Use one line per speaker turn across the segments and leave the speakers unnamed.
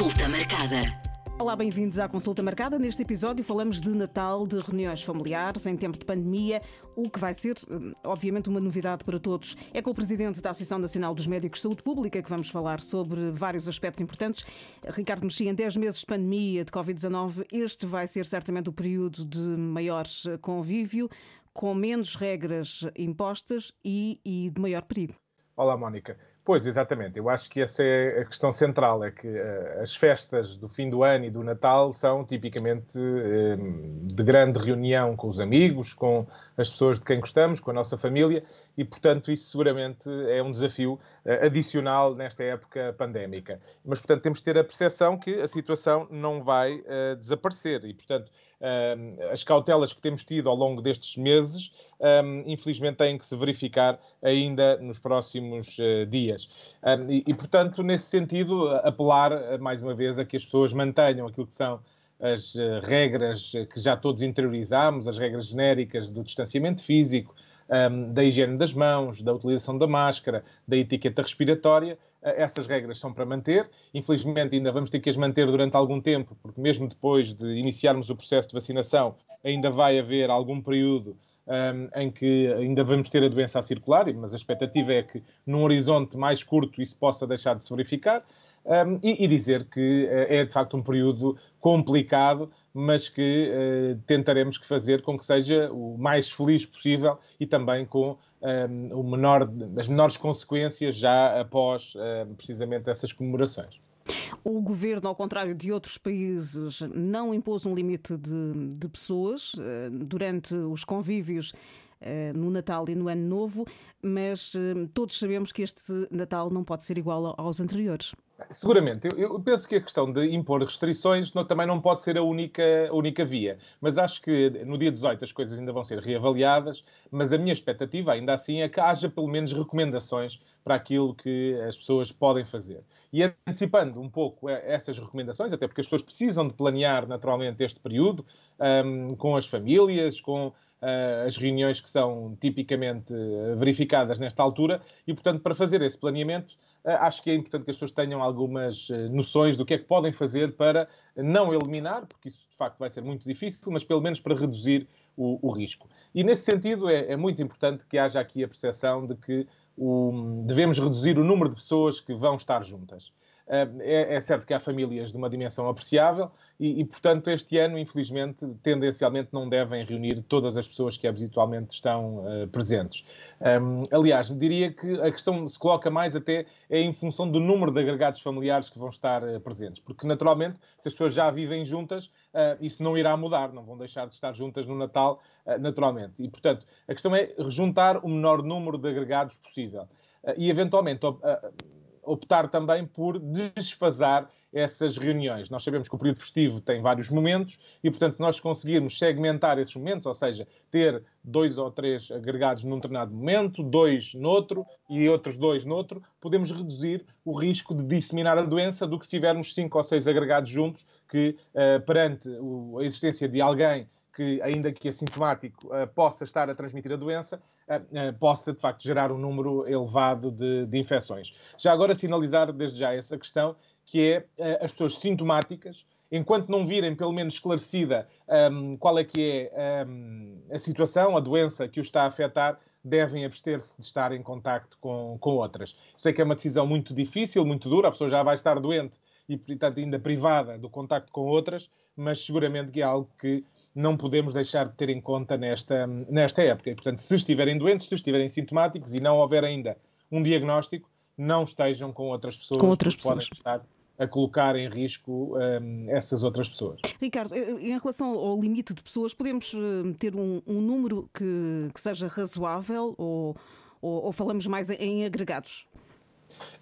Consulta marcada.
Olá, bem-vindos à Consulta Marcada. Neste episódio falamos de Natal, de reuniões familiares em tempo de pandemia, o que vai ser, hum, obviamente, uma novidade para todos. É com o Presidente da Associação Nacional dos Médicos de Saúde Pública que vamos falar sobre vários aspectos importantes. Ricardo Mexia, em 10 meses de pandemia de Covid-19, este vai ser certamente o período de maior convívio, com menos regras impostas e, e de maior perigo.
Olá, Mónica. Pois, exatamente. Eu acho que essa é a questão central, é que uh, as festas do fim do ano e do Natal são tipicamente uh, de grande reunião com os amigos, com as pessoas de quem gostamos, com a nossa família, e, portanto, isso seguramente é um desafio uh, adicional nesta época pandémica. Mas, portanto, temos de ter a percepção que a situação não vai desaparecer e, portanto, as cautelas que temos tido ao longo destes meses, infelizmente, têm que se verificar ainda nos próximos uh, dias. e, e, portanto, nesse sentido, apelar uh, mais uma vez a que as pessoas mantenham aquilo que são as uh, regras que já todos interiorizamos, as regras genéricas do distanciamento físico, da higiene das mãos, da utilização da máscara, da etiqueta respiratória. Essas regras são para manter. Infelizmente, ainda vamos ter que as manter durante algum tempo, porque mesmo depois de iniciarmos o processo de vacinação, ainda vai haver algum período um, em que ainda vamos ter a doença a circular, mas a expectativa é que num horizonte mais curto isso possa deixar de se verificar. Um, e, e, dizer que uh, é de facto um período complicado, mas que uh, tentaremos que fazer com que seja o mais feliz possível e também com um, o menor, as menores consequências já após uh, precisamente essas comemorações.
O governo, ao contrário de outros países, não impôs um limite de, de pessoas uh, durante os convívios no Natal e no Ano Novo, mas todos sabemos que este Natal não pode ser igual aos anteriores.
Seguramente. Eu, penso que a questão de impor restrições não, também não pode ser a única, a única via. Mas acho que no dia 18 as coisas ainda vão ser reavaliadas. Mas a minha expectativa, ainda assim, é que haja pelo menos recomendações para aquilo que as pessoas podem fazer. E antecipando um pouco essas recomendações, até porque as pessoas precisam de planear naturalmente este período um, com as famílias, com as reuniões que são tipicamente verificadas nesta altura, e portanto, para fazer esse planeamento eh, acho que é importante que as pessoas tenham algumas eh, noções do que é que podem fazer para não eliminar, porque isso de facto vai ser muito difícil, mas pelo menos para reduzir o, o risco. E nesse sentido é, é, muito importante que haja aqui a percepção de que o, devemos reduzir o número de pessoas que vão estar juntas. É, é, certo que há famílias de uma dimensão apreciável e, e, portanto, este ano, infelizmente, tendencialmente não devem reunir todas as pessoas que habitualmente estão uh, presentes. Um, aliás, diria que a questão se coloca mais até é em função do número de agregados familiares que vão estar uh, presentes, porque naturalmente, se as pessoas já vivem juntas, uh, isso não irá mudar, não vão deixar de estar juntas no Natal, naturalmente. E, portanto, a questão é juntar o menor número de agregados possível. e, eventualmente, optar também por desfasar essas reuniões. Nós sabemos que o período festivo tem vários momentos e, portanto, nós conseguirmos segmentar esses momentos, ou seja, ter dois ou três agregados num determinado momento, dois noutro e outros dois noutro, podemos reduzir o risco de disseminar a doença do que se tivermos cinco ou seis agregados juntos, que uh, perante a existência de alguém que, ainda que assintomático, uh, possa estar a transmitir a doença, possa, de facto, gerar um número elevado de, de, infecções. Já agora, sinalizar desde já essa questão, que é as pessoas sintomáticas, enquanto não virem, pelo menos, esclarecida um, qual é que é um, a situação, a doença que os está a afetar, devem abster-se de estar em contacto com, com outras. Sei que é uma decisão muito difícil, muito dura, a pessoa já vai estar doente e, portanto, ainda privada do contacto com outras, mas seguramente que é algo que não podemos deixar de ter em conta nesta, nesta época. E, portanto, se estiverem doentes, se estiverem sintomáticos e não houver ainda um diagnóstico, não estejam com outras pessoas
com outras que pessoas.
podem estar a colocar em risco um, essas outras pessoas.
Ricardo, eh, em relação ao limite de pessoas, podemos eh, ter um, um número que, que, seja razoável ou, ou, ou falamos mais em agregados?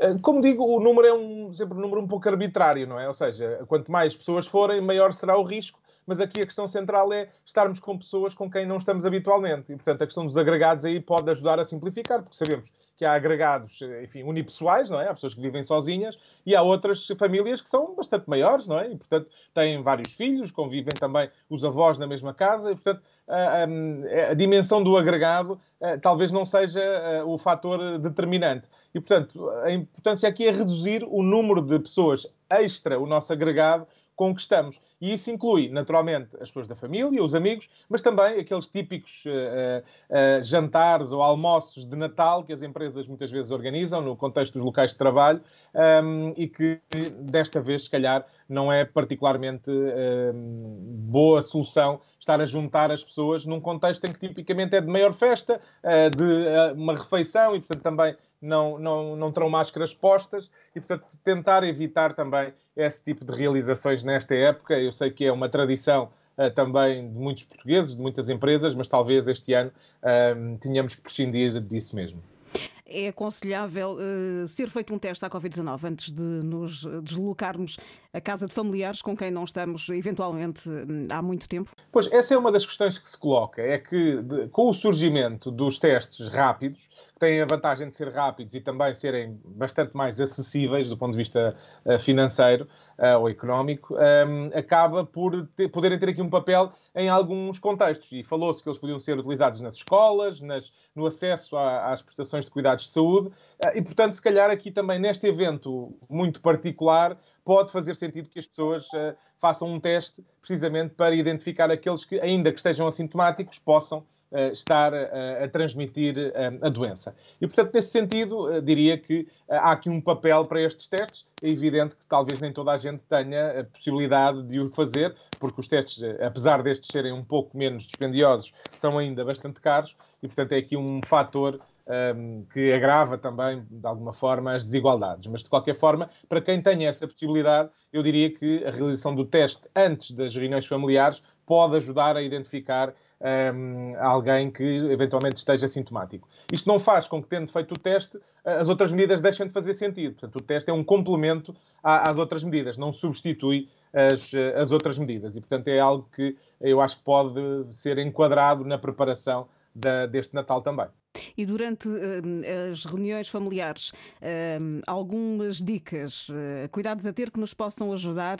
Eh, como digo, o número é um, sempre um número um pouco arbitrário, não é? Ou seja, quanto mais pessoas forem, maior será o risco mas aqui a questão central é estarmos com pessoas com quem não estamos habitualmente. E, portanto, a questão dos agregados aí pode ajudar a simplificar, porque sabemos que há agregados, enfim, unipessoais, não é? Há pessoas que vivem sozinhas e há outras famílias que são bastante maiores, não é? E, portanto, têm vários filhos, convivem também os avós na mesma casa e, portanto, a, a, a dimensão do agregado talvez não seja o fator determinante. E, portanto, a importância aqui é reduzir o número de pessoas extra, o nosso agregado, estamos. E isso inclui, naturalmente, as pessoas da família, os amigos, mas também aqueles típicos uh, uh, jantares ou almoços de Natal que as empresas muitas vezes organizam no contexto dos locais de trabalho um, ehm, e que desta vez, se calhar, não é particularmente uh, boa solução estar a juntar as pessoas num contexto em que tipicamente é de maior festa, de uma refeição e, portanto, também não, não, não terão máscaras postas e, portanto, tentar evitar também esse tipo de realizações nesta época. Eu sei que é uma tradição uh, também de muitos portugueses, de muitas empresas, mas talvez este ano uh, tenhamos que prescindir disso mesmo.
É aconselhável uh, ser feito um teste à Covid-19 antes de nos deslocarmos à casa de familiares com quem não estamos, eventualmente, há muito tempo?
Pois, essa é uma das questões que se coloca. É que, de, com o surgimento dos testes rápidos, têm a vantagem de ser rápidos e também serem bastante mais acessíveis do ponto de vista uh, financeiro uh, ou económico, ehm, acaba por ter, poderem ter aqui um papel em alguns contextos. E falou-se que eles podiam ser utilizados nas escolas, nas, no acesso a, às prestações de cuidados de saúde, uh, e portanto, se calhar aqui também neste evento muito particular, pode fazer sentido que as pessoas façam um teste precisamente para identificar aqueles que, ainda que estejam assintomáticos, possam uh, estar uh, a transmitir uh, a doença. E, portanto, nesse sentido, diria que há aqui um papel para estes testes. É evidente que talvez nem toda a gente tenha a possibilidade de o fazer, porque os testes, apesar destes serem um pouco menos dispendiosos, são ainda bastante caros e, portanto, é aqui um fator um, que agrava também, de alguma forma, as desigualdades. Mas, de qualquer forma, para quem tenha essa possibilidade, eu diria que a realização do teste antes das reuniões familiares pode ajudar a identificar um, alguém que eventualmente esteja sintomático. Isto não faz com que, tendo feito o teste, as outras medidas deixem de fazer sentido. Portanto, o teste é um complemento às outras medidas, não substitui as, as outras medidas. E, portanto, é algo que eu acho que pode ser enquadrado na preparação da, deste Natal também.
E durante uh, as reuniões familiares, uh, algumas dicas, uh, cuidados a ter que nos possam ajudar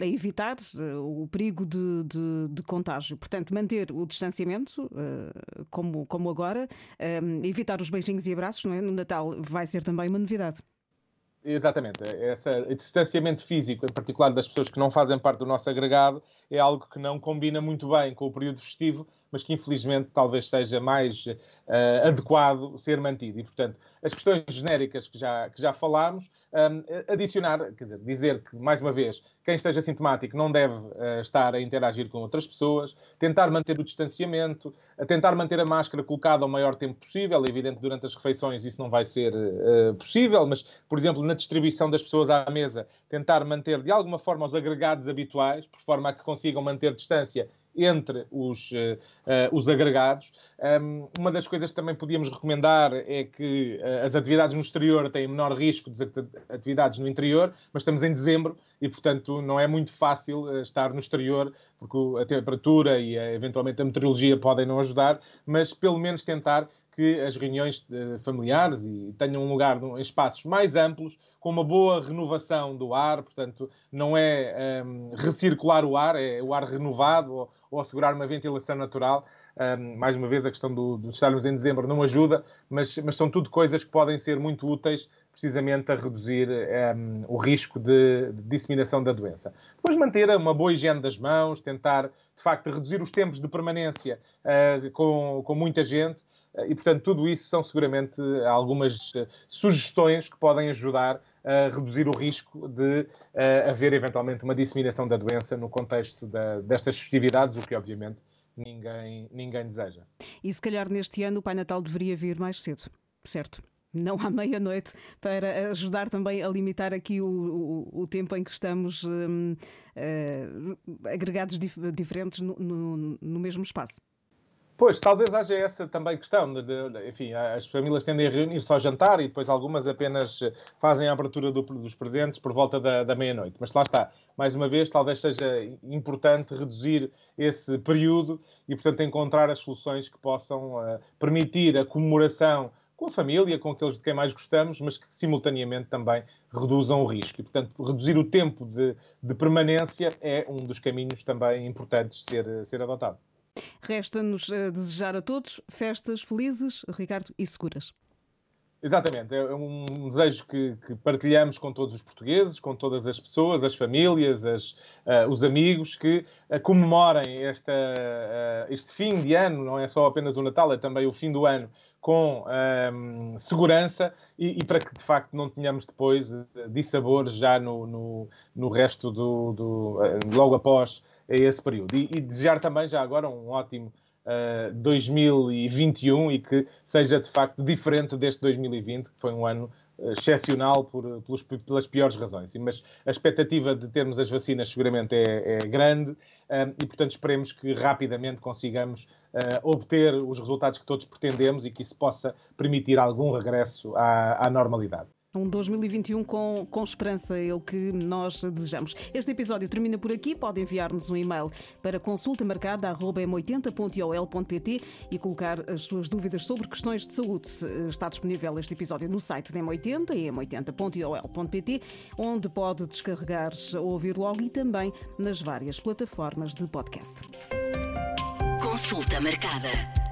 a evitar o perigo de, de, de, contágio. Portanto, manter o distanciamento, como, como agora, evitar os beijinhos e abraços é? no Natal vai ser também uma novidade.
Exatamente. Esse distanciamento físico, em particular das pessoas que não fazem parte do nosso agregado, é algo que não combina muito bem com o período festivo mas que infelizmente talvez seja mais uh, adequado ser mantido. E, portanto, as questões genéricas que já, que já falámos, um, adicionar, quer dizer, dizer que, mais uma vez, quem esteja sintomático não deve uh, estar a interagir com outras pessoas, tentar manter o distanciamento, tentar manter a máscara colocada o maior tempo possível. É evidente, durante as refeições isso não vai ser uh, possível, mas, por exemplo, na distribuição das pessoas à mesa, tentar manter de alguma forma os agregados habituais, por forma a que consigam manter distância entre os, uh, os agregados. Um, uma das coisas que também podíamos recomendar é que uh, as atividades no exterior têm menor risco das atividades no interior, mas estamos em dezembro e, portanto, não é muito fácil uh, estar no exterior, porque a temperatura e eventualmente a meteorologia podem não ajudar, mas pelo menos tentar que as reuniões familiares e tenham um lugar em espaços mais amplos, com uma boa renovação do ar, portanto, não é um, recircular o ar, é o ar renovado ou, ou assegurar uma ventilação natural. Um, mais uma vez, a questão do, de estarmos em dezembro não ajuda, mas, mas, são tudo coisas que podem ser muito úteis precisamente a reduzir um, o risco de, de, disseminação da doença. Depois, manter uma boa higiene das mãos, tentar, de facto, reduzir os tempos de permanência uh, com, com muita gente. Uh, e, portanto, tudo isso são seguramente algumas uh, sugestões que podem ajudar a reduzir o risco de haver eventualmente uma disseminação da doença no contexto da, destas festividades, o que obviamente ninguém, ninguém deseja.
E se calhar neste ano o Pai Natal deveria vir mais cedo, certo? Não à meia-noite, para ajudar também a limitar aqui o, o, o tempo em que estamos um, uh, eh, agregados dif diferentes no, no, no mesmo espaço.
Pois, talvez haja essa também questão. De, de, enfim, as famílias tendem a reunir-se ao jantar e depois algumas apenas eh, fazem a abertura do, dos presentes por volta da, da meia-noite. Mas lá está. Mais uma vez, talvez seja importante reduzir esse período e, portanto, encontrar as soluções que possam uh, permitir a comemoração com a família, com aqueles de quem mais gostamos, mas que simultaneamente também reduzam o risco. E, portanto, reduzir o tempo de, de permanência é um dos caminhos também importantes ser, ser adotado.
Resta-nos eh, desejar a todos festas felizes, Ricardo, e seguras.
Exatamente, é um desejo que, que, partilhamos com todos os portugueses, com todas as pessoas, as famílias, as, uh, os amigos que uh, comemorem esta, uh, este fim de ano, não é só apenas o Natal, é também o fim do ano, com um, segurança e, e, para que de facto não tenhamos depois dissabores já no, no, no resto do, do logo após esse período. E, e desejar também já agora um ótimo uh, 2021 e que seja de facto diferente deste 2020, que foi um ano uh, excepcional por, pelos, pelas piores razões. Mas a expectativa de termos as vacinas seguramente é, é grande uh, e, portanto, esperemos que rapidamente consigamos uh, obter os resultados que todos pretendemos e que isso possa permitir algum regresso à, à normalidade.
Um 2021 com, com esperança é o que nós desejamos. Este episódio termina por aqui. Pode enviar-nos um e-mail para consulta marcada m80.ol.pt e colocar as suas dúvidas sobre questões de saúde. Está disponível este episódio no site da M80, m80.ol.pt, onde pode descarregar ou ouvir logo e também nas várias plataformas de podcast. Consulta marcada.